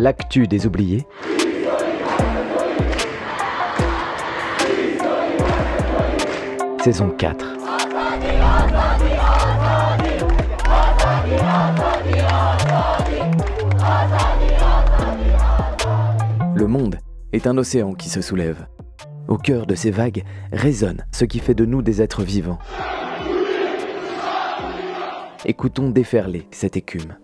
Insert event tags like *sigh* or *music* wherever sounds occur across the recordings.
l'actu des oubliés. Saison 4. Le monde est un océan qui se soulève. Au cœur de ces vagues résonne ce qui fait de nous des êtres vivants. Écoutons déferler cette écume.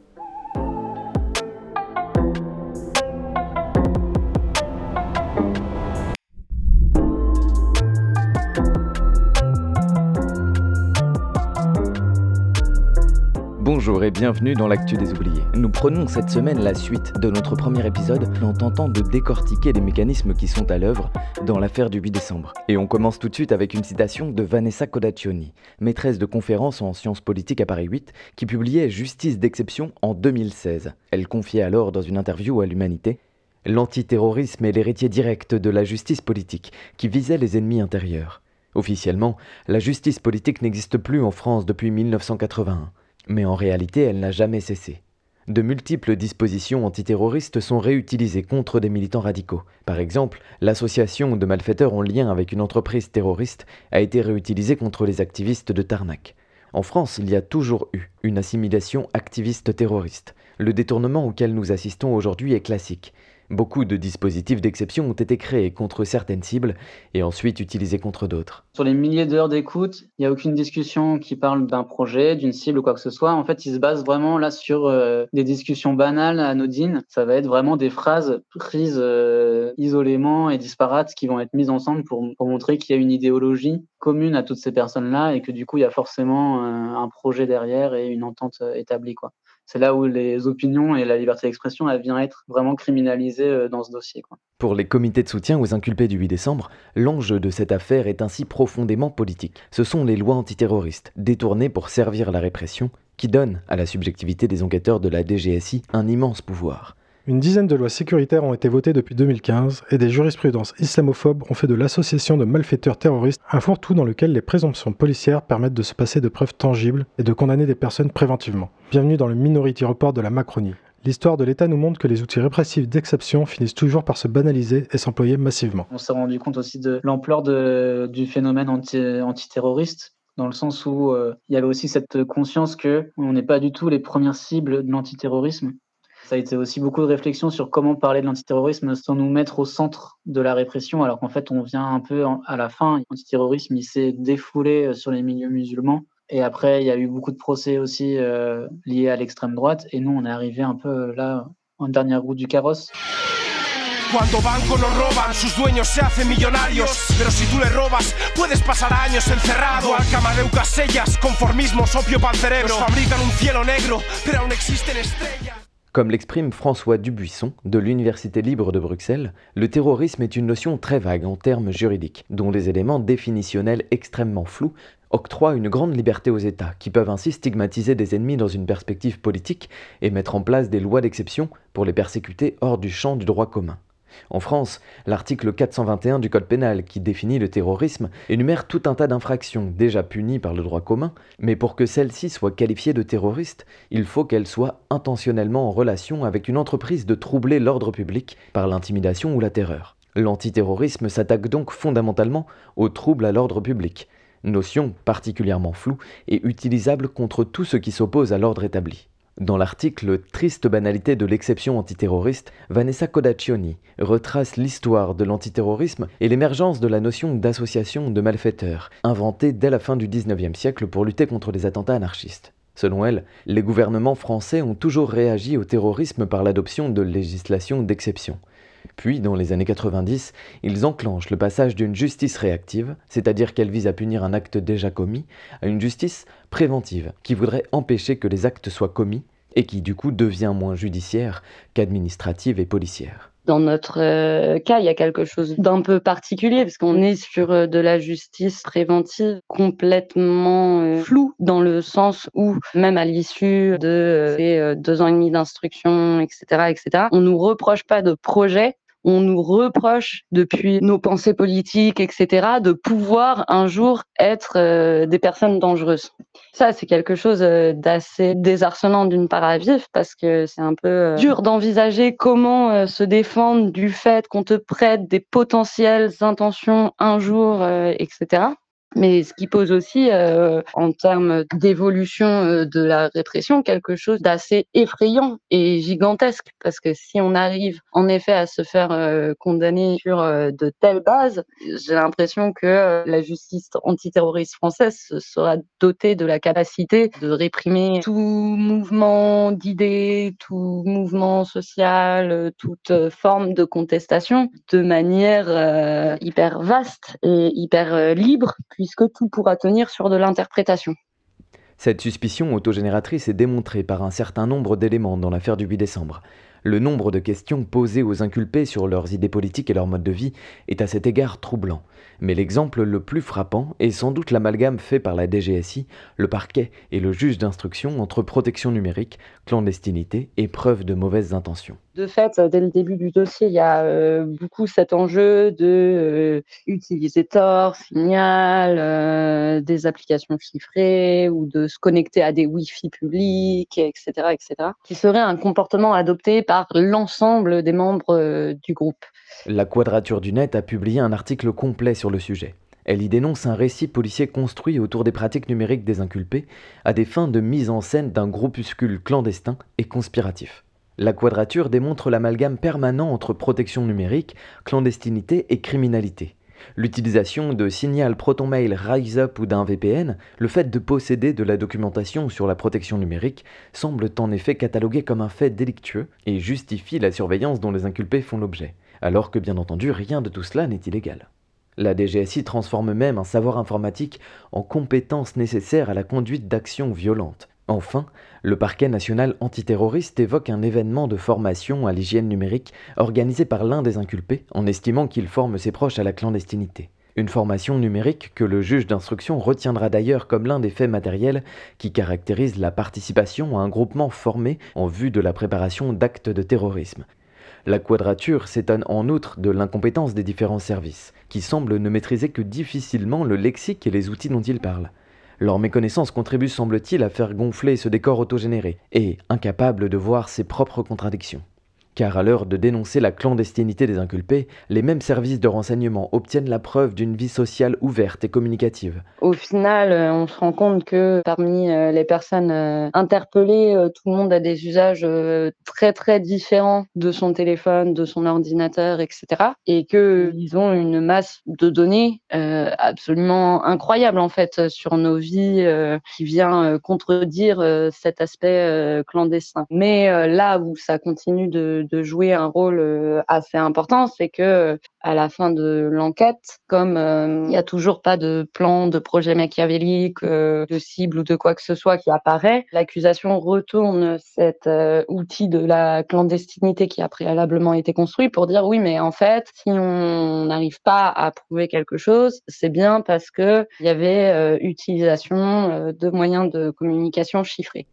Bonjour et bienvenue dans l'actu des oubliés. Nous prenons cette semaine la suite de notre premier épisode en tentant de décortiquer les mécanismes qui sont à l'œuvre dans l'affaire du 8 décembre. Et on commence tout de suite avec une citation de Vanessa Codaccioni, maîtresse de conférences en sciences politiques à Paris 8, qui publiait Justice d'exception en 2016. Elle confiait alors dans une interview à l'Humanité L'antiterrorisme est l'héritier direct de la justice politique qui visait les ennemis intérieurs. Officiellement, la justice politique n'existe plus en France depuis 1981. Mais en réalité, elle n'a jamais cessé. De multiples dispositions antiterroristes sont réutilisées contre des militants radicaux. Par exemple, l'association de malfaiteurs en lien avec une entreprise terroriste a été réutilisée contre les activistes de Tarnac. En France, il y a toujours eu une assimilation activiste-terroriste. Le détournement auquel nous assistons aujourd'hui est classique. Beaucoup de dispositifs d'exception ont été créés contre certaines cibles et ensuite utilisés contre d'autres. Sur les milliers d'heures d'écoute, il n'y a aucune discussion qui parle d'un projet, d'une cible ou quoi que ce soit. En fait, ils se basent vraiment là sur euh, des discussions banales, anodines. Ça va être vraiment des phrases prises euh, isolément et disparates qui vont être mises ensemble pour, pour montrer qu'il y a une idéologie commune à toutes ces personnes-là et que du coup, il y a forcément un, un projet derrière et une entente euh, établie. Quoi c'est là où les opinions et la liberté d'expression elle vient être vraiment criminalisées euh, dans ce dossier. Pour les comités de soutien aux inculpés du 8 décembre, l'enjeu de cette affaire est ainsi profondément politique. Ce sont les lois antiterroristes, détournées pour servir la répression, qui donnent à la subjectivité des enquêteurs de la DGSI un immense pouvoir. Une dizaine de lois sécuritaires ont été votées depuis 2015 et des jurisprudences islamophobes ont fait de l'association de malfaiteurs terroristes un fourre-tout dans lequel les présomptions policières permettent de se passer de preuves tangibles et de condamner des personnes préventivement. Bienvenue dans le Minority Report de la Macronie. L'histoire de l'État nous montre que les outils répressifs d'exception finissent toujours par se banaliser et s'employer massivement. On s'est rendu compte aussi de l'ampleur du phénomène anti, antiterroriste dans le sens où euh, il y avait aussi cette conscience que on n'est pas du tout les premières cibles de l'antiterrorisme ça a été aussi beaucoup de réflexion sur comment parler de l'antiterrorisme sans nous mettre au centre de la répression, alors qu'en fait, on vient un peu à la fin. L'antiterrorisme, il s'est défoulé euh, sur les milieux musulmans. Et après, il y a eu beaucoup de procès aussi euh, liés à l'extrême droite. Et nous, on est arrivé un peu euh, là, en dernière roue du carrosse. Cuando nos roban, sus dueños se si robas, puedes años encerrado. Alcamadeu Casellas, conformismo, opio fabrican un negro, pero estrellas. Comme l'exprime François Dubuisson de l'Université libre de Bruxelles, le terrorisme est une notion très vague en termes juridiques, dont les éléments définitionnels extrêmement flous octroient une grande liberté aux États, qui peuvent ainsi stigmatiser des ennemis dans une perspective politique et mettre en place des lois d'exception pour les persécuter hors du champ du droit commun. En France, l'article 421 du Code pénal, qui définit le terrorisme, énumère tout un tas d'infractions déjà punies par le droit commun, mais pour que celles-ci soient qualifiées de terroristes, il faut qu'elles soient intentionnellement en relation avec une entreprise de troubler l'ordre public par l'intimidation ou la terreur. L'antiterrorisme s'attaque donc fondamentalement au trouble à l'ordre public, notion particulièrement floue et utilisable contre tout ce qui s'oppose à l'ordre établi. Dans l'article Triste banalité de l'exception antiterroriste, Vanessa Codaccioni retrace l'histoire de l'antiterrorisme et l'émergence de la notion d'association de malfaiteurs, inventée dès la fin du XIXe siècle pour lutter contre les attentats anarchistes. Selon elle, les gouvernements français ont toujours réagi au terrorisme par l'adoption de législations d'exception. Puis, dans les années 90, ils enclenchent le passage d'une justice réactive, c'est-à-dire qu'elle vise à punir un acte déjà commis, à une justice préventive, qui voudrait empêcher que les actes soient commis, et qui du coup devient moins judiciaire qu'administrative et policière. Dans notre euh, cas, il y a quelque chose d'un peu particulier parce qu'on est sur euh, de la justice préventive complètement euh, floue dans le sens où même à l'issue de ces deux ans et demi d'instruction, etc., etc., on nous reproche pas de projet, on nous reproche depuis nos pensées politiques, etc., de pouvoir un jour être euh, des personnes dangereuses. Ça, c'est quelque chose euh, d'assez désarçonnant d'une part à vivre parce que c'est un peu euh, dur d'envisager comment se défendre du fait qu'on te prête des potentielles intentions un jour, etc mais ce qui pose aussi, euh, en termes d'évolution euh, de la répression, quelque chose d'assez effrayant et gigantesque. Parce que si on arrive en effet à se faire euh, condamner sur de telles bases, j'ai l'impression que la justice antiterroriste française sera dotée de la capacité de réprimer tout mouvement d'idées, tout mouvement social, toute forme de contestation de manière hyper vaste et hyper libre puisque tout pourra tenir sur de l'interprétation. Cette suspicion autogénératrice est démontrée par un certain nombre d'éléments dans l'affaire du 8 décembre. Le nombre de questions posées aux inculpés sur leurs idées politiques et leur mode de vie est à cet égard troublant. Mais l'exemple le plus frappant est sans doute l'amalgame fait par la DGSI, le parquet et le juge d'instruction entre protection numérique, clandestinité et preuve de mauvaises intentions. De fait, dès le début du dossier, il y a euh, beaucoup cet enjeu de euh, utiliser Tor, Signal, euh, des applications chiffrées ou de se connecter à des Wi-Fi publics, etc., etc., qui serait un comportement adopté par l'ensemble des membres du groupe. La Quadrature du Net a publié un article complet sur le sujet. Elle y dénonce un récit policier construit autour des pratiques numériques des inculpés à des fins de mise en scène d'un groupuscule clandestin et conspiratif. La quadrature démontre l'amalgame permanent entre protection numérique, clandestinité et criminalité. L'utilisation de Signal, ProtonMail, RiseUp ou d'un VPN, le fait de posséder de la documentation sur la protection numérique, semblent en effet catalogués comme un fait délictueux et justifient la surveillance dont les inculpés font l'objet alors que bien entendu rien de tout cela n'est illégal. La DGSI transforme même un savoir informatique en compétence nécessaire à la conduite d'actions violentes. Enfin, le parquet national antiterroriste évoque un événement de formation à l'hygiène numérique organisé par l'un des inculpés en estimant qu'il forme ses proches à la clandestinité. Une formation numérique que le juge d'instruction retiendra d'ailleurs comme l'un des faits matériels qui caractérisent la participation à un groupement formé en vue de la préparation d'actes de terrorisme. La quadrature s'étonne en outre de l'incompétence des différents services, qui semblent ne maîtriser que difficilement le lexique et les outils dont ils parlent. Leur méconnaissance contribue, semble-t-il, à faire gonfler ce décor autogénéré, et incapable de voir ses propres contradictions car à l'heure de dénoncer la clandestinité des inculpés, les mêmes services de renseignement obtiennent la preuve d'une vie sociale ouverte et communicative. Au final, euh, on se rend compte que parmi euh, les personnes euh, interpellées, tout le monde a des usages très très différents de son téléphone, de son ordinateur, etc. Et qu'ils ont une masse de données absolument incroyable en fait sur nos vies qui vient contredire cet aspect clandestin. Mais là où ça continue de de jouer un rôle euh, assez important, c'est que à la fin de l'enquête, comme euh, il n'y a toujours pas de plan, de projet machiavélique, euh, de cible ou de quoi que ce soit qui apparaît, l'accusation retourne cet outil de la clandestinité qui a préalablement été construit pour dire oui, mais en fait, si on n'arrive pas à prouver quelque chose, c'est bien parce que il y avait utilisation de moyens de communication chiffrés.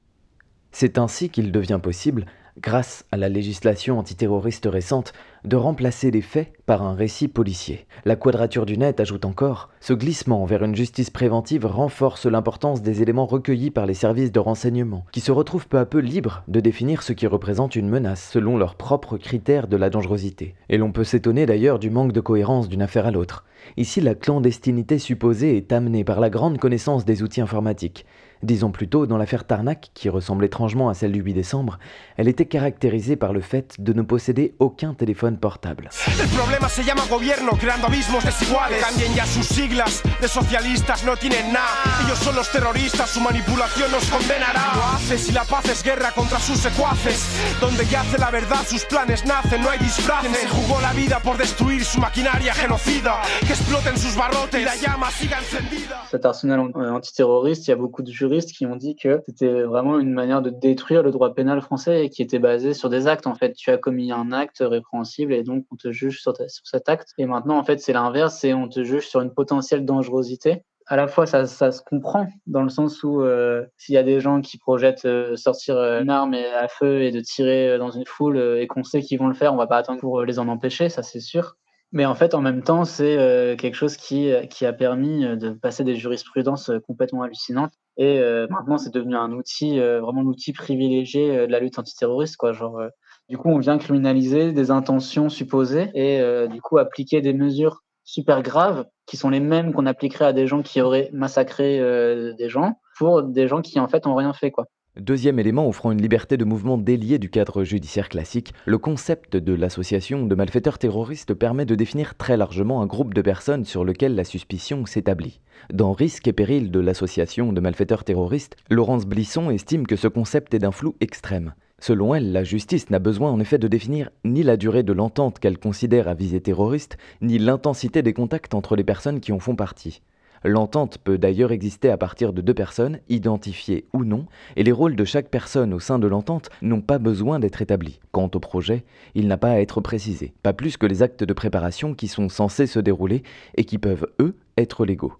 C'est ainsi qu'il devient possible grâce à la législation antiterroriste récente, de remplacer les faits par un récit policier. La quadrature du net ajoute encore, ce glissement vers une justice préventive renforce l'importance des éléments recueillis par les services de renseignement, qui se retrouvent peu à peu libres de définir ce qui représente une menace selon leurs propres critères de la dangerosité. Et l'on peut s'étonner d'ailleurs du manque de cohérence d'une affaire à l'autre. Ici, la clandestinité supposée est amenée par la grande connaissance des outils informatiques, Disons plutôt, dans l'affaire Tarnac, qui ressemble étrangement à celle du 8 décembre, elle était caractérisée par le fait de ne posséder aucun téléphone portable. El problema se llama gobierno, creando abismos desiguales. Cambien ya sus siglas, de socialistas no tienen nada. Ellos son los terroristas, su manipulación nos condenará. Lo hace si la paz es guerra contra sus secuaces. Donde yace la verdad, sus planes nacen, no hay disfraces. Se jugó la vida por destruir su maquinaria genocida. Que exploten sus barrotes y la llama siga encendida. Cet arsenal antiterroriste, il y a beaucoup de qui ont dit que c'était vraiment une manière de détruire le droit pénal français et qui était basé sur des actes. En fait, tu as commis un acte répréhensible et donc on te juge sur, sur cet acte. Et maintenant, en fait, c'est l'inverse, c'est on te juge sur une potentielle dangerosité à la fois ça, ça, se comprend dans le sens où euh, s'il y a des gens qui projettent euh, sortir euh, une arme à feu et de tirer dans une foule et qu'on sait qu'ils vont le faire, on va pas attendre pour les en empêcher, ça c'est sûr. Mais en fait, en même temps, c'est quelque chose qui, a permis de passer des jurisprudences complètement hallucinantes. Et maintenant, c'est devenu un outil, vraiment l'outil privilégié de la lutte antiterroriste. Quoi. Genre, du coup, on vient criminaliser des intentions supposées et du coup appliquer des mesures super graves qui sont les mêmes qu'on appliquerait à des gens qui auraient massacré euh, des gens pour des gens qui en fait ont rien fait quoi. Deuxième élément offrant une liberté de mouvement déliée du cadre judiciaire classique, le concept de l'association de malfaiteurs terroristes permet de définir très largement un groupe de personnes sur lequel la suspicion s'établit. Dans Risque et péril de l'association de malfaiteurs terroristes, Laurence Blisson estime que ce concept est d'un flou extrême. Selon elle, la justice n'a besoin en effet de définir ni la durée de l'entente qu'elle considère à visée terroriste, ni l'intensité des contacts entre les personnes qui en font partie. L'entente peut d'ailleurs exister à partir de deux personnes, identifiées ou non, et les rôles de chaque personne au sein de l'entente n'ont pas besoin d'être établis. Quant au projet, il n'a pas à être précisé, pas plus que les actes de préparation qui sont censés se dérouler et qui peuvent, eux, être légaux.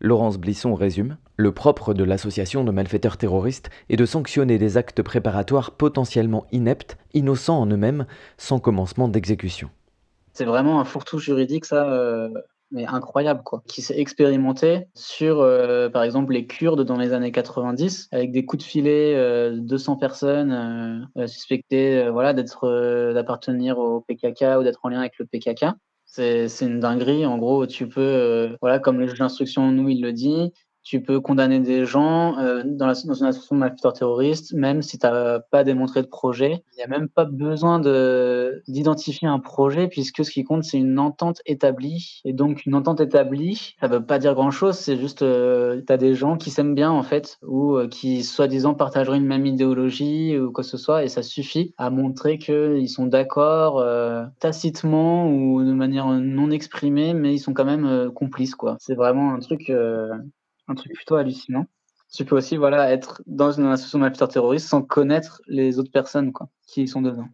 Laurence Blisson résume Le propre de l'association de malfaiteurs terroristes est de sanctionner des actes préparatoires potentiellement ineptes, innocents en eux-mêmes, sans commencement d'exécution. C'est vraiment un fourre-tout juridique, ça, euh, mais incroyable, quoi, qui s'est expérimenté sur, euh, par exemple, les Kurdes dans les années 90, avec des coups de filet, euh, 200 personnes euh, suspectées voilà, d'être, d'appartenir au PKK ou d'être en lien avec le PKK. C'est une dinguerie. En gros, tu peux, euh, voilà, comme le juge d'instruction, nous, il le dit, tu peux condamner des gens euh, dans, une association de malfaiteurs terroristes, même si tu n'as pas démontré de projet. Il n'y a même pas besoin d'identifier un projet, puisque ce qui compte, c'est une entente établie. Et donc, une entente établie, ça ne veut pas dire grand-chose, c'est juste, euh, tu as des gens qui s'aiment bien, en fait, ou euh, qui, soi-disant, partageraient une même idéologie, ou quoi que ce soit, et ça suffit à montrer qu'ils sont d'accord euh, tacitement ou de manière non exprimée, mais ils sont quand même complices, quoi. C'est vraiment un truc un truc plutôt hallucinant. Tu peux aussi voilà, être dans une association de malfaiteurs terroristes sans connaître les autres personnes quoi, qui sont dedans.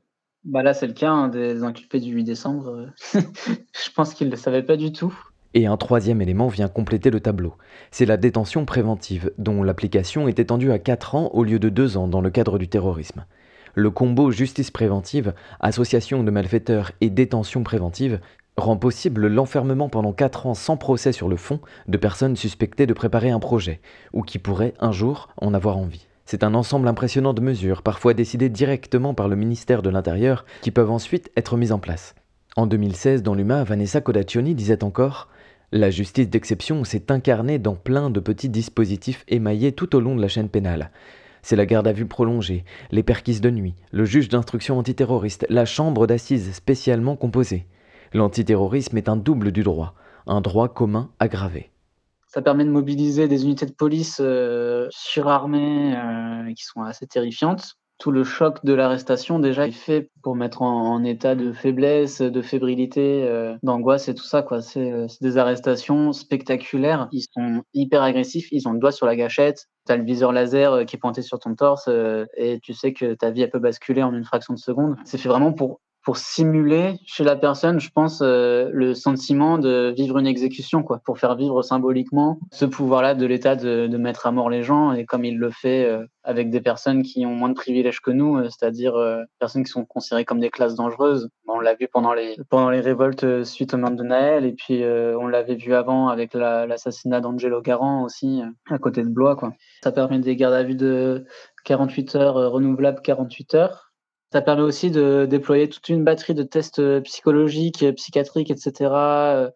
Bah là, c'est le cas hein, des inculpés du 8 décembre. *laughs* Je pense qu'ils ne le savaient pas du tout. Et un troisième élément vient compléter le tableau. C'est la détention préventive, dont l'application est étendue à 4 ans au lieu de 2 ans dans le cadre du terrorisme. Le combo justice préventive, association de malfaiteurs et détention préventive rend possible l'enfermement pendant 4 ans sans procès sur le fond de personnes suspectées de préparer un projet, ou qui pourraient un jour en avoir envie. C'est un ensemble impressionnant de mesures, parfois décidées directement par le ministère de l'Intérieur, qui peuvent ensuite être mises en place. En 2016, dans l'UMA, Vanessa Codaccioni disait encore La justice d'exception s'est incarnée dans plein de petits dispositifs émaillés tout au long de la chaîne pénale. C'est la garde à vue prolongée, les perquises de nuit, le juge d'instruction antiterroriste, la chambre d'assises spécialement composée. L'antiterrorisme est un double du droit, un droit commun aggravé. Ça permet de mobiliser des unités de police euh, surarmées euh, qui sont assez terrifiantes. Tout le choc de l'arrestation déjà est fait pour mettre en, état de faiblesse, de fébrilité, euh, d'angoisse et tout ça. Quoi. C'est, des arrestations spectaculaires. Ils sont hyper agressifs, ils ont le doigt sur la gâchette. Tu as le viseur laser qui est pointé sur ton torse et tu sais que ta vie peut basculer en une fraction de seconde. C'est fait vraiment pour pour simuler chez la personne, je pense, euh, le sentiment de vivre une exécution, quoi, pour faire vivre symboliquement ce pouvoir-là de l'État de, de, mettre à mort les gens, et comme il le fait euh, avec des personnes qui ont moins de privilèges que nous, euh, c'est-à-dire personnes qui sont considérées comme des classes dangereuses. On l'a vu pendant les, pendant les révoltes suite au meurtre de Naël, et puis on l'avait vu avant avec l'assassinat d'Angelo Garant aussi, à côté de Blois. Quoi. Ça permet des gardes à vue de 48 heures renouvelables 48 heures ça permet aussi de déployer toute une batterie de tests euh, psychologiques, euh, psychiatriques, etc. Euh,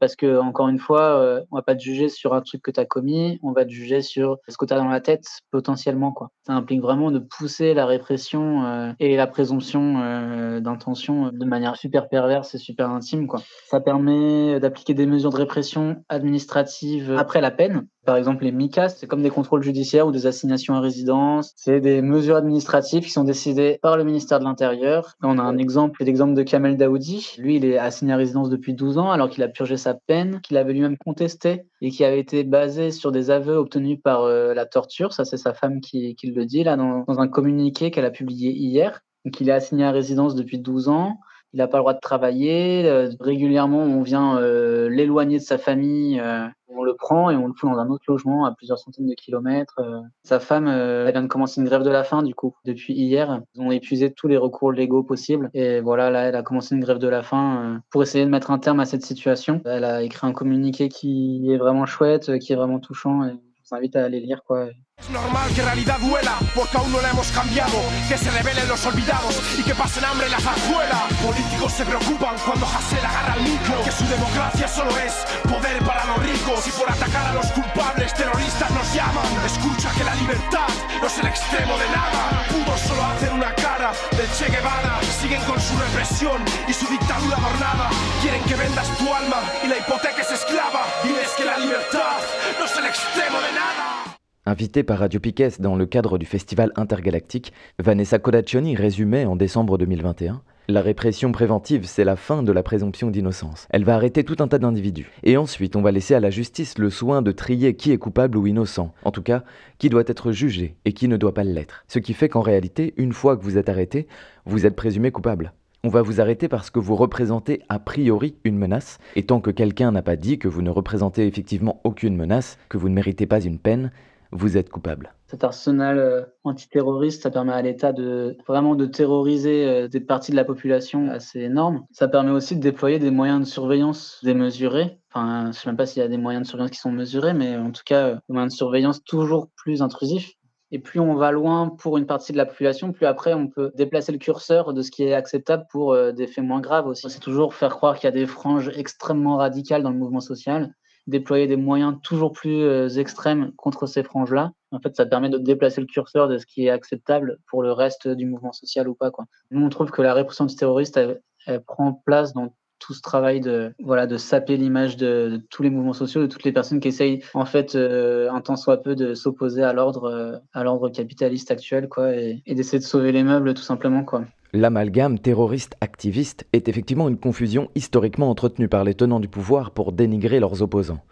parce que, encore une fois, on va pas te juger sur un truc que tu as commis, on va te juger sur ce que tu as dans la tête potentiellement. Ça implique vraiment de pousser la répression et la présomption d'intention de manière super perverse et super intime. Ça permet d'appliquer des mesures de répression administrative après la peine. Par exemple, les MICA, c'est comme des contrôles judiciaires ou des assignations à résidence. C'est des mesures administratives qui sont décidées par le ministère de l'Intérieur. On a un exemple, l'exemple de Kamel Daoudi. Lui, il est assigné à résidence depuis 12 ans alors qu'il a purgé sa peine, qu'il avait lui-même contesté et qui avait été basé sur des aveux obtenus par euh, la torture. Ça, c'est sa femme qui, qui, le dit là dans, dans un communiqué qu'elle a publié hier. Donc, il est assigné à résidence depuis 12 ans il n'a pas le droit de travailler. Euh, régulièrement, on vient euh, l'éloigner de sa famille. Euh, on le prend et on le fout dans un autre logement à plusieurs centaines de kilomètres. Sa femme, elle vient de commencer une grève de la faim, du coup, depuis hier. Ils ont épuisé tous les recours légaux possibles. Et voilà, là, elle a commencé une grève de la faim pour essayer de mettre un terme à cette situation. Elle a écrit un communiqué qui est vraiment chouette, qui est vraiment touchant. Et je vous invite à aller lire, quoi. Es normal que realidad duela, porque aún no la hemos cambiado. Que se rebelen los olvidados y que pasen hambre en la zarzuela. Políticos se preocupan cuando Hassel agarra al micro. Que su democracia solo es poder para los ricos. Y por atacar a los culpables, terroristas nos llaman. Escucha que la libertad no es el extremo de nada. Pudo solo hacer una cara del Che Guevara. Siguen con su represión y su dictadura adornada. Quieren que vendas tu alma y la hipoteca es esclava. Diles que la libertad no es el extremo de nada. Invitée par Radio Piquet dans le cadre du festival intergalactique, Vanessa Codaccioni résumait en décembre 2021 La répression préventive, c'est la fin de la présomption d'innocence. Elle va arrêter tout un tas d'individus. Et ensuite, on va laisser à la justice le soin de trier qui est coupable ou innocent. En tout cas, qui doit être jugé et qui ne doit pas l'être. Ce qui fait qu'en réalité, une fois que vous êtes arrêté, vous êtes présumé coupable. On va vous arrêter parce que vous représentez a priori une menace, et tant que quelqu'un n'a pas dit que vous ne représentez effectivement aucune menace, que vous ne méritez pas une peine, vous êtes coupable. Cet arsenal euh, antiterroriste, ça permet à l'État de vraiment de terroriser euh, des parties de la population assez énormes. Ça permet aussi de déployer des moyens de surveillance démesurés. Enfin, je ne sais même pas s'il y a des moyens de surveillance qui sont mesurés, mais en tout cas, euh, des moyens de surveillance toujours plus intrusifs. Et plus on va loin pour une partie de la population, plus après on peut déplacer le curseur de ce qui est acceptable pour des faits moins graves aussi. C'est toujours faire croire qu'il y a des franges extrêmement radicales dans le mouvement social déployer des moyens toujours plus euh, extrêmes contre ces franges-là. En fait, ça permet de déplacer le curseur de ce qui est acceptable pour le reste du mouvement social ou pas. Quoi. Nous, on trouve que la répression antiterroriste, elle, elle prend place dans tout ce travail de voilà de saper l'image de, tous les mouvements sociaux, de toutes les personnes qui essayent en fait euh, un temps soit peu de s'opposer à l'ordre euh, à l'ordre capitaliste actuel quoi et, et d'essayer de sauver les meubles tout simplement quoi. L'amalgame terroriste-activiste est effectivement une confusion historiquement entretenue par les tenants du pouvoir pour dénigrer leurs opposants.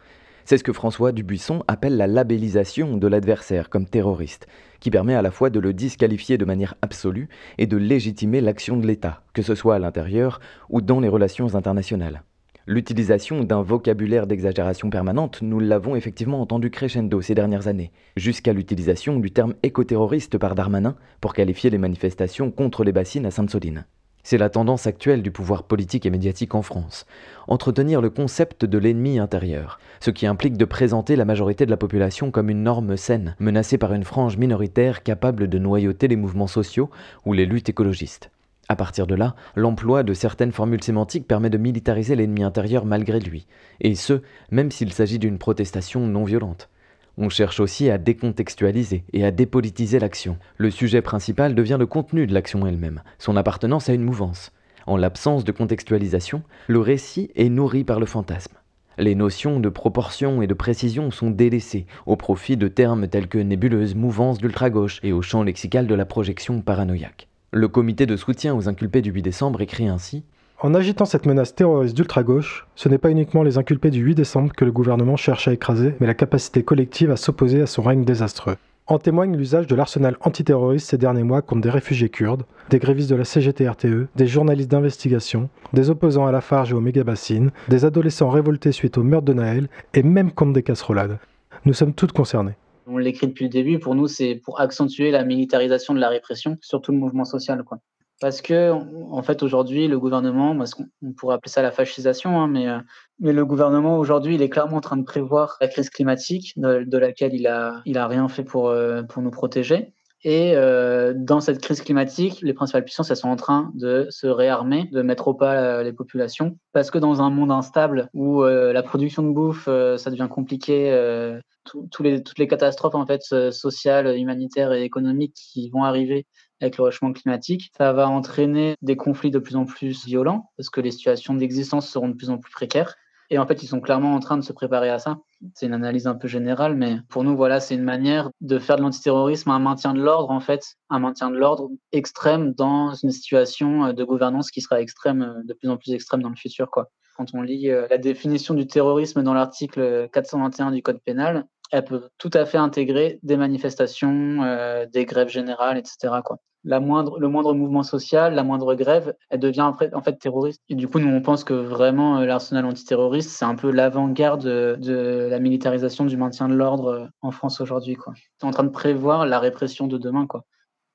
C'est ce que François Dubuisson appelle la labellisation de l'adversaire comme terroriste, qui permet à la fois de le disqualifier de manière absolue et de légitimer l'action de l'État, que ce soit à l'intérieur ou dans les relations internationales. L'utilisation d'un vocabulaire d'exagération permanente, nous l'avons effectivement entendu crescendo ces dernières années, jusqu'à l'utilisation du terme écoterroriste par Darmanin pour qualifier les manifestations contre les bassines à Sainte-Soline. C'est la tendance actuelle du pouvoir politique et médiatique en France, entretenir le concept de l'ennemi intérieur, ce qui implique de présenter la majorité de la population comme une norme saine, menacée par une frange minoritaire capable de noyauter les mouvements sociaux ou les luttes écologistes. À partir de là, l'emploi de certaines formules sémantiques permet de militariser l'ennemi intérieur malgré lui, et ce, même s'il s'agit d'une protestation non violente. On cherche aussi à décontextualiser et à dépolitiser l'action. Le sujet principal devient le contenu de l'action elle-même, son appartenance à une mouvance. En l'absence de contextualisation, le récit est nourri par le fantasme. Les notions de proportion et de précision sont délaissées au profit de termes tels que nébuleuse, mouvance d'ultra-gauche et au champ lexical de la projection paranoïaque. Le comité de soutien aux inculpés du 8 décembre écrit ainsi En agitant cette menace terroriste d'ultra-gauche, ce n'est pas uniquement les inculpés du 8 décembre que le gouvernement cherche à écraser, mais la capacité collective à s'opposer à son règne désastreux. En témoigne l'usage de l'arsenal antiterroriste ces derniers mois contre des réfugiés kurdes, des grévistes de la CGT-RTE, des journalistes d'investigation, des opposants à la Farge et aux méga-bassines, des adolescents révoltés suite au meurtre de Naël, et même contre des casserolades. Nous sommes toutes concernées on l'écrit depuis le début, pour nous, c'est pour accentuer la militarisation de la répression sur tout le mouvement social. Quoi. Parce que, en fait, aujourd'hui, le gouvernement, parce qu'on pourrait appeler ça la fascisation, hein, mais, euh, mais le gouvernement, aujourd'hui, il est clairement en train de prévoir la crise climatique, de, laquelle il a, il a rien fait pour, euh, pour nous protéger. Et euh, dans cette crise climatique, les principales puissances elles sont en train de se réarmer, de mettre au pas euh, les populations, parce que dans un monde instable où euh, la production de bouffe, euh, ça devient compliqué, euh, les, toutes les catastrophes en fait sociales, humanitaires et économiques qui vont arriver avec le réchauffement climatique, ça va entraîner des conflits de plus en plus violents, parce que les situations d'existence seront de plus en plus précaires. Et en fait, ils sont clairement en train de se préparer à ça. C'est une analyse un peu générale, mais pour nous, voilà, c'est une manière de faire de l'antiterrorisme un maintien de l'ordre, en fait, un maintien de l'ordre extrême dans une situation de gouvernance qui sera extrême, de plus en plus extrême dans le futur, quoi. Quand on lit la définition du terrorisme dans l'article 421 du Code pénal, elle peut tout à fait intégrer des manifestations, euh, des grèves générales, etc. La moindre, le moindre mouvement social, la moindre grève, elle devient en fait, terroriste. Et du coup, nous, on pense que vraiment euh, l'arsenal antiterroriste, c'est un peu l'avant-garde de, la militarisation du maintien de l'ordre euh, en France aujourd'hui. C'est en train de prévoir la répression de demain.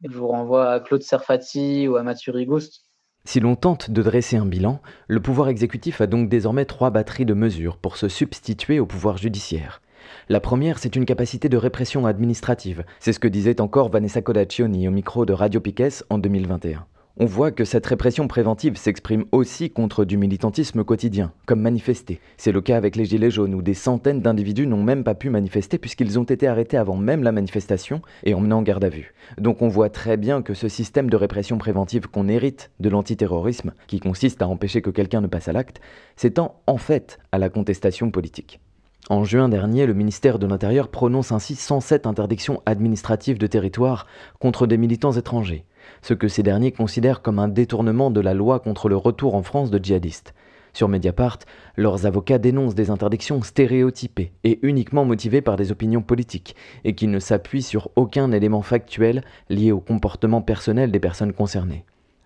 Je vous renvoie à Claude Serfati ou à Mathieu Rigoust. Si l'on tente de dresser un bilan, le pouvoir exécutif a donc désormais trois batteries de mesures pour se substituer au pouvoir judiciaire. La première, c'est une capacité de répression administrative. C'est ce que disait encore Vanessa Codaccioni au micro de Radio Piquet en 2021. On voit que cette répression préventive s'exprime aussi contre du militantisme quotidien, comme manifester. C'est le cas avec les Gilets jaunes, où des centaines d'individus n'ont même pas pu manifester puisqu'ils ont été arrêtés avant même la manifestation et emmenés en garde à vue. Donc on voit très bien que ce système de répression préventive qu'on hérite de l'antiterrorisme, qui consiste à empêcher que quelqu'un ne passe à l'acte, s'étend en fait à la contestation politique. En juin dernier, le ministère de l'Intérieur prononce ainsi 107 interdictions administratives de territoire contre des militants étrangers, ce que ces derniers considèrent comme un détournement de la loi contre le retour en France de djihadistes. Sur Mediapart, leurs avocats dénoncent des interdictions stéréotypées et uniquement motivées par des opinions politiques, et qui ne s'appuient sur aucun élément factuel lié au comportement personnel des personnes concernées.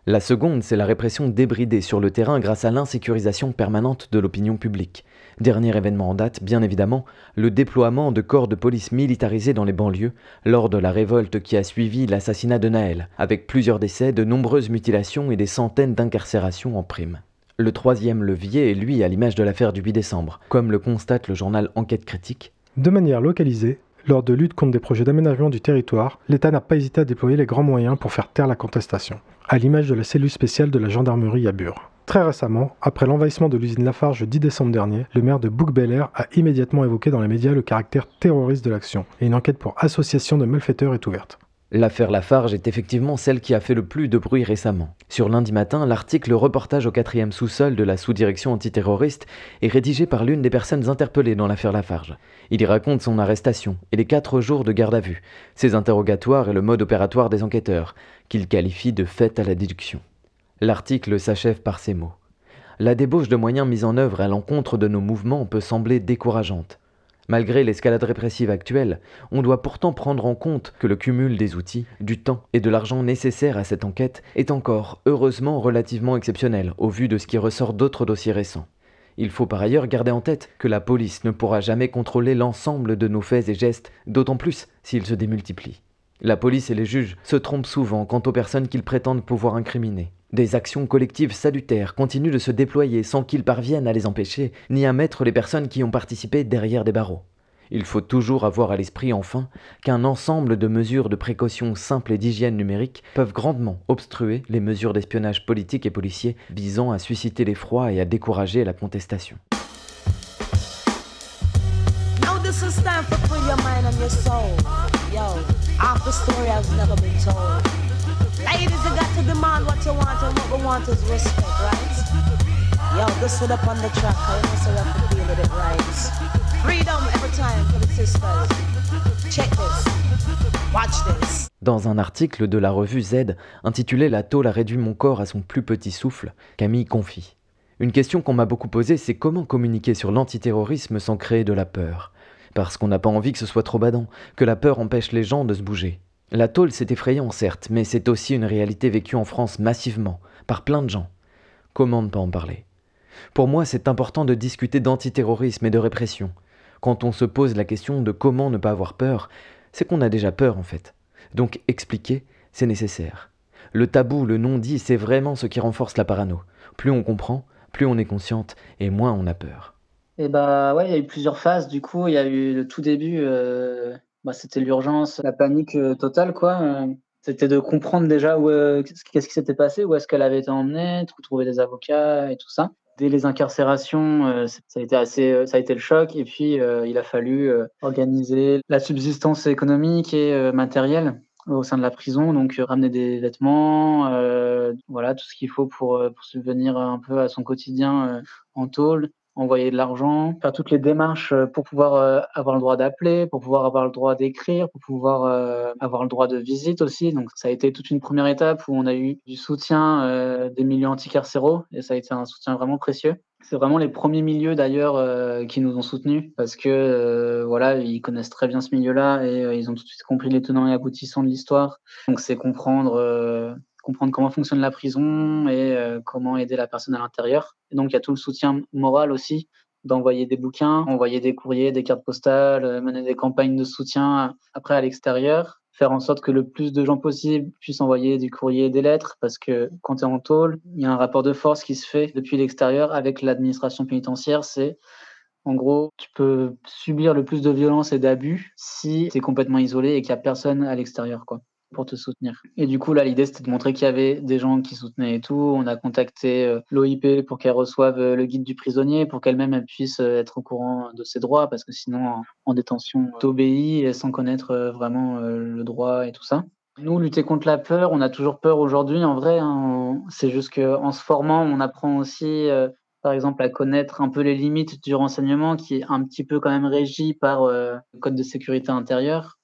La seconde, c'est la répression débridée sur le terrain grâce à l'insécurisation permanente de l'opinion publique. Dernier événement en date, bien évidemment, le déploiement de corps de police militarisés dans les banlieues lors de la révolte qui a suivi l'assassinat de Naël, avec plusieurs décès, de nombreuses mutilations et des centaines d'incarcérations en prime. Le troisième levier est lui à l'image de l'affaire du 8 décembre, comme le constate le journal Enquête Critique. De manière localisée, lors de lutte contre des projets d'aménagement du territoire, l'État n'a pas hésité à déployer les grands moyens pour faire taire la contestation, à l'image de la cellule spéciale de la gendarmerie à Bure. Très récemment, après l'envahissement de l'usine Lafarge le 10 décembre dernier, le maire de bouc a immédiatement évoqué dans les médias le caractère terroriste de l'action et une enquête pour association de malfaiteurs est ouverte. L'affaire Lafarge est effectivement celle qui a fait le plus de bruit récemment. Sur lundi matin, l'article reportage au quatrième sous-sol de la sous-direction antiterroriste est rédigé par l'une des personnes interpellées dans l'affaire Lafarge. Il y raconte son arrestation et les quatre jours de garde à vue, ses interrogatoires et le mode opératoire des enquêteurs, qu'il qualifie de fait à la déduction. L'article s'achève par ces mots. La débauche de moyens mis en œuvre à l'encontre de nos mouvements peut sembler décourageante. Malgré l'escalade répressive actuelle, on doit pourtant prendre en compte que le cumul des outils, du temps et de l'argent nécessaires à cette enquête est encore, heureusement, relativement exceptionnel au vu de ce qui ressort d'autres dossiers récents. Il faut par ailleurs garder en tête que la police ne pourra jamais contrôler l'ensemble de nos faits et gestes, d'autant plus s'ils se démultiplient. La police et les juges se trompent souvent quant aux personnes qu'ils prétendent pouvoir incriminer. Des actions collectives salutaires continuent de se déployer sans qu'ils parviennent à les empêcher, ni à mettre les personnes qui ont participé derrière des barreaux. Il faut toujours avoir à l'esprit enfin qu'un ensemble de mesures de précaution simples et d'hygiène numérique peuvent grandement obstruer les mesures d'espionnage politique et policier visant à susciter l'effroi et à décourager la contestation. Dans un article de la revue Z intitulé La tôle a réduit mon corps à son plus petit souffle, Camille confie. Une question qu'on m'a beaucoup posée, c'est comment communiquer sur l'antiterrorisme sans créer de la peur? Parce qu'on n'a pas envie que ce soit trop badant, que la peur empêche les gens de se bouger. La tôle, c'est effrayant, certes, mais c'est aussi une réalité vécue en France massivement, par plein de gens. Comment ne pas en parler? Pour moi, c'est important de discuter d'antiterrorisme et de répression. Quand on se pose la question de comment ne pas avoir peur, c'est qu'on a déjà peur en fait. Donc expliquer, c'est nécessaire. Le tabou, le non-dit, c'est vraiment ce qui renforce la parano. Plus on comprend, plus on est consciente et moins on a peur. Et eh bah ouais, il y a eu plusieurs phases. Du coup, il y a eu le tout début. Euh, bah, c'était l'urgence, la panique euh, totale, quoi. Euh. C'était de comprendre déjà euh, qu'est-ce qui s'était passé, où est-ce qu'elle avait été emmenée, trouver des avocats et tout ça. Dès les incarcérations, ça a été assez, ça a été le choc. Et puis, il a fallu organiser la subsistance économique et matérielle au sein de la prison, donc ramener des vêtements, voilà, tout ce qu'il faut pour, pour subvenir un peu à son quotidien en tôle envoyer de l'argent, faire toutes les démarches euh, pour pouvoir euh, avoir le droit d'appeler, pour pouvoir avoir le droit d'écrire, pour pouvoir euh, avoir le droit de visite aussi. Donc ça a été toute une première étape où on a eu du soutien des milieux anticarcéraux et ça a été un soutien vraiment précieux. C'est vraiment les premiers milieux d'ailleurs qui nous ont soutenus parce que voilà, ils connaissent très bien ce milieu-là et ils ont tout de suite compris les tenants et aboutissants de l'histoire. Donc c'est comprendre comprendre comment fonctionne la prison et comment aider la personne à l'intérieur. Et donc il y a tout le soutien moral aussi d'envoyer des bouquins, envoyer des courriers, des cartes postales, mener des campagnes de soutien après à l'extérieur faire en sorte que le plus de gens possible puissent envoyer du courrier et des lettres, parce que quand tu es en tôle, il y a un rapport de force qui se fait depuis l'extérieur avec l'administration pénitentiaire. C'est en gros, tu peux subir le plus de violence et d'abus si tu es complètement isolé et qu'il n'y a personne à l'extérieur. quoi pour te soutenir. Et du coup, là, l'idée, c'était de montrer qu'il y avait des gens qui soutenaient et tout. On a contacté euh, l'OIP pour qu'elle reçoive euh, le guide du prisonnier, pour qu'elle-même puisse euh, être au courant de ses droits, parce que sinon, en, détention, t'obéis sans connaître vraiment le droit et tout ça. Nous, lutter contre la peur, on a toujours peur aujourd'hui, en vrai. Hein. c'est juste qu'en se formant, on apprend aussi, par exemple, à connaître un peu les limites du renseignement, qui est un petit peu quand même régi par le code de sécurité intérieure.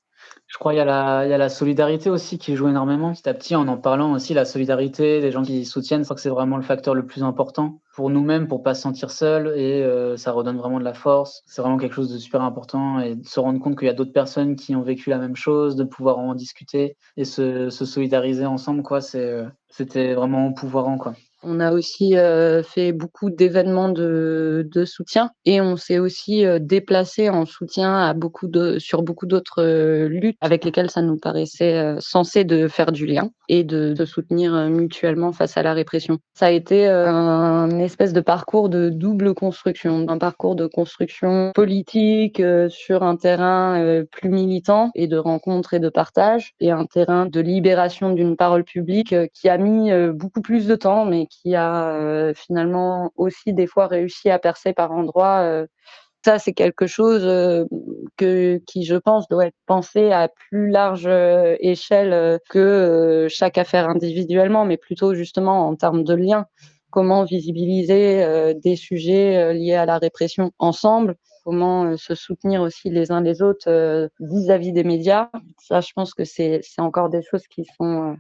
Je crois qu'il y, a la, y a la solidarité aussi qui joue énormément. Petit à petit, en en parlant aussi, la solidarité, les gens qui soutiennent, je crois que c'est vraiment le facteur le plus important pour nous-mêmes, pour pas se sentir seul et euh, ça redonne vraiment de la force. C'est vraiment quelque chose de super important et de se rendre compte qu'il y a d'autres personnes qui ont vécu la même chose, de pouvoir en discuter et se, se solidariser ensemble, quoi. C'est, euh, c'était vraiment pouvoirant, quoi. On a aussi euh, fait beaucoup d'événements de, soutien et on s'est aussi euh, déplacé en soutien à beaucoup de, sur beaucoup d'autres euh, luttes avec lesquelles ça nous paraissait censé de faire du lien et de, soutenir mutuellement face à la répression. Ça a été un espèce de parcours de double construction, un parcours de construction politique sur un terrain plus militant et de rencontres et de partage et un terrain de libération d'une parole publique qui a mis beaucoup plus de temps mais qui a euh, finalement aussi des fois réussi à percer par endroits. Euh, ça, c'est quelque chose euh, que, qui, je pense, doit être pensé à plus large échelle que chaque affaire individuellement, mais plutôt justement en termes de lien. Comment visibiliser des sujets liés à la répression ensemble comment se soutenir aussi les uns les autres vis-à-vis des médias. Ça, je pense que c'est encore des choses qui sont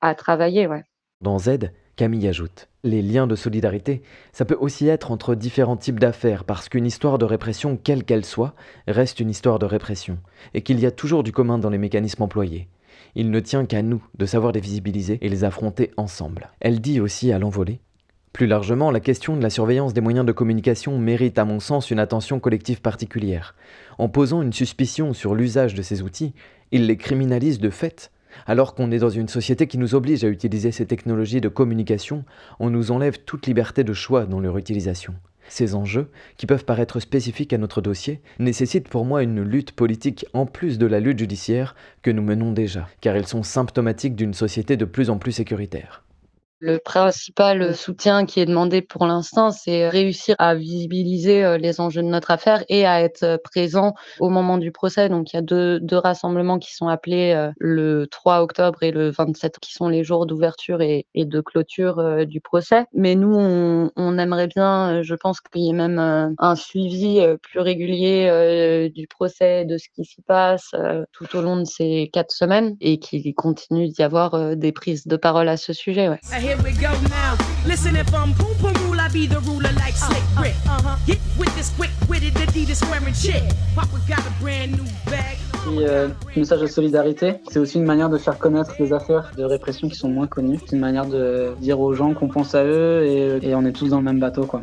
à travailler. Ouais. Dans Z, Camille ajoute Les liens de solidarité, ça peut aussi être entre différents types d'affaires, parce qu'une histoire de répression, quelle qu'elle soit, reste une histoire de répression, et qu'il y a toujours du commun dans les mécanismes employés. Il ne tient qu'à nous de savoir les visibiliser et les affronter ensemble. Elle dit aussi à l'envolée plus largement, la question de la surveillance des moyens de communication mérite à mon sens une attention collective particulière. En posant une suspicion sur l'usage de ces outils, il les criminalise de fait, alors qu'on est dans une société qui nous oblige à utiliser ces technologies de communication, on nous enlève toute liberté de choix dans leur utilisation. Ces enjeux, qui peuvent paraître spécifiques à notre dossier, nécessitent pour moi une lutte politique en plus de la lutte judiciaire que nous menons déjà, car ils sont symptomatiques d'une société de plus en plus sécuritaire. Le principal soutien qui est demandé pour l'instant, c'est réussir à visibiliser euh, les enjeux de notre affaire et à être euh, présent au moment du procès. Donc, il y a deux, deux rassemblements qui sont appelés euh, le 3 octobre et le 27, qui sont les jours d'ouverture et, de clôture du procès. Mais nous, on, on aimerait bien, je pense qu'il y ait même un suivi plus régulier du procès, de ce qui s'y passe tout au long de ces quatre semaines et qu'il continue d'y avoir des prises de parole à ce sujet. Ouais here we go now. Listen, if I'm boom boom rule, I be the ruler like Slick Rick. Uh-huh. Get with this quick witted Adidas wearing shit. Papa got a brand new bag. Et euh, message de solidarité, c'est aussi une manière de faire connaître des affaires de répression qui sont moins connues. C'est une manière de dire aux gens qu'on pense à eux et, et on est tous dans le même bateau, quoi.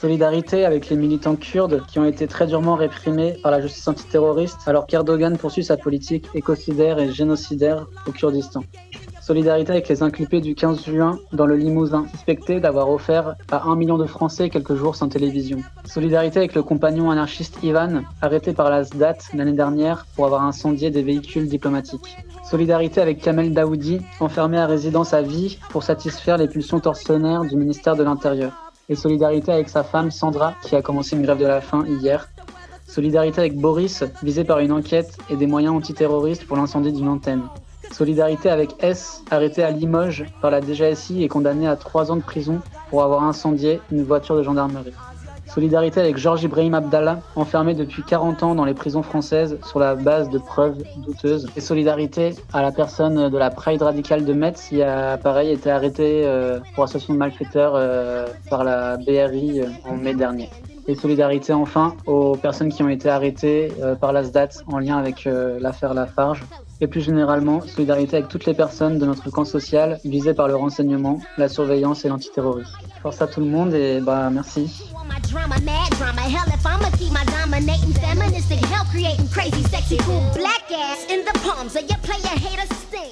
Solidarité avec les militants kurdes qui ont été très durement réprimés par la justice antiterroriste alors qu'Erdogan poursuit sa politique écocidaire et génocidaire au Kurdistan. Solidarité avec les inculpés du 15 juin dans le Limousin, suspectés d'avoir offert à un million de Français quelques jours sans télévision. Solidarité avec le compagnon anarchiste Ivan, arrêté par la SDAT l'année dernière pour avoir incendié des véhicules diplomatiques. Solidarité avec Kamel Daoudi, enfermé à résidence à vie pour satisfaire les pulsions torsionnaires du ministère de l'Intérieur. Et solidarité avec sa femme Sandra, qui a commencé une grève de la faim hier. Solidarité avec Boris, visé par une enquête et des moyens antiterroristes pour l'incendie d'une antenne. Solidarité avec S, arrêté à Limoges par la DGSI et condamné à trois ans de prison pour avoir incendié une voiture de gendarmerie. Solidarité avec Georges Ibrahim Abdallah, enfermé depuis 40 ans dans les prisons françaises sur la base de preuves douteuses. Et solidarité à la personne de la Pride radicale de Metz qui a, pareil, été arrêtée euh, pour association de malfaiteurs euh, par la BRI euh, en mai dernier. Et solidarité enfin aux personnes qui ont été arrêtées par la SDAT en lien avec l'affaire Lafarge et plus généralement solidarité avec toutes les personnes de notre camp social visées par le renseignement, la surveillance et l'antiterrorisme. Force à tout le monde et bah merci.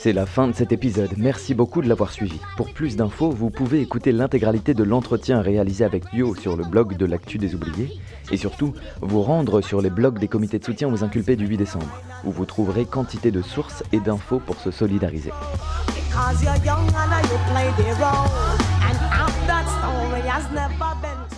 C'est la fin de cet épisode, merci beaucoup de l'avoir suivi. Pour plus d'infos, vous pouvez écouter l'intégralité de l'entretien réalisé avec Yo sur le blog de l'actu des oubliés, et surtout vous rendre sur les blogs des comités de soutien aux inculpés du 8 décembre, où vous trouverez quantité de sources et d'infos pour se solidariser. Cause you're young and you play the role. And that story has never been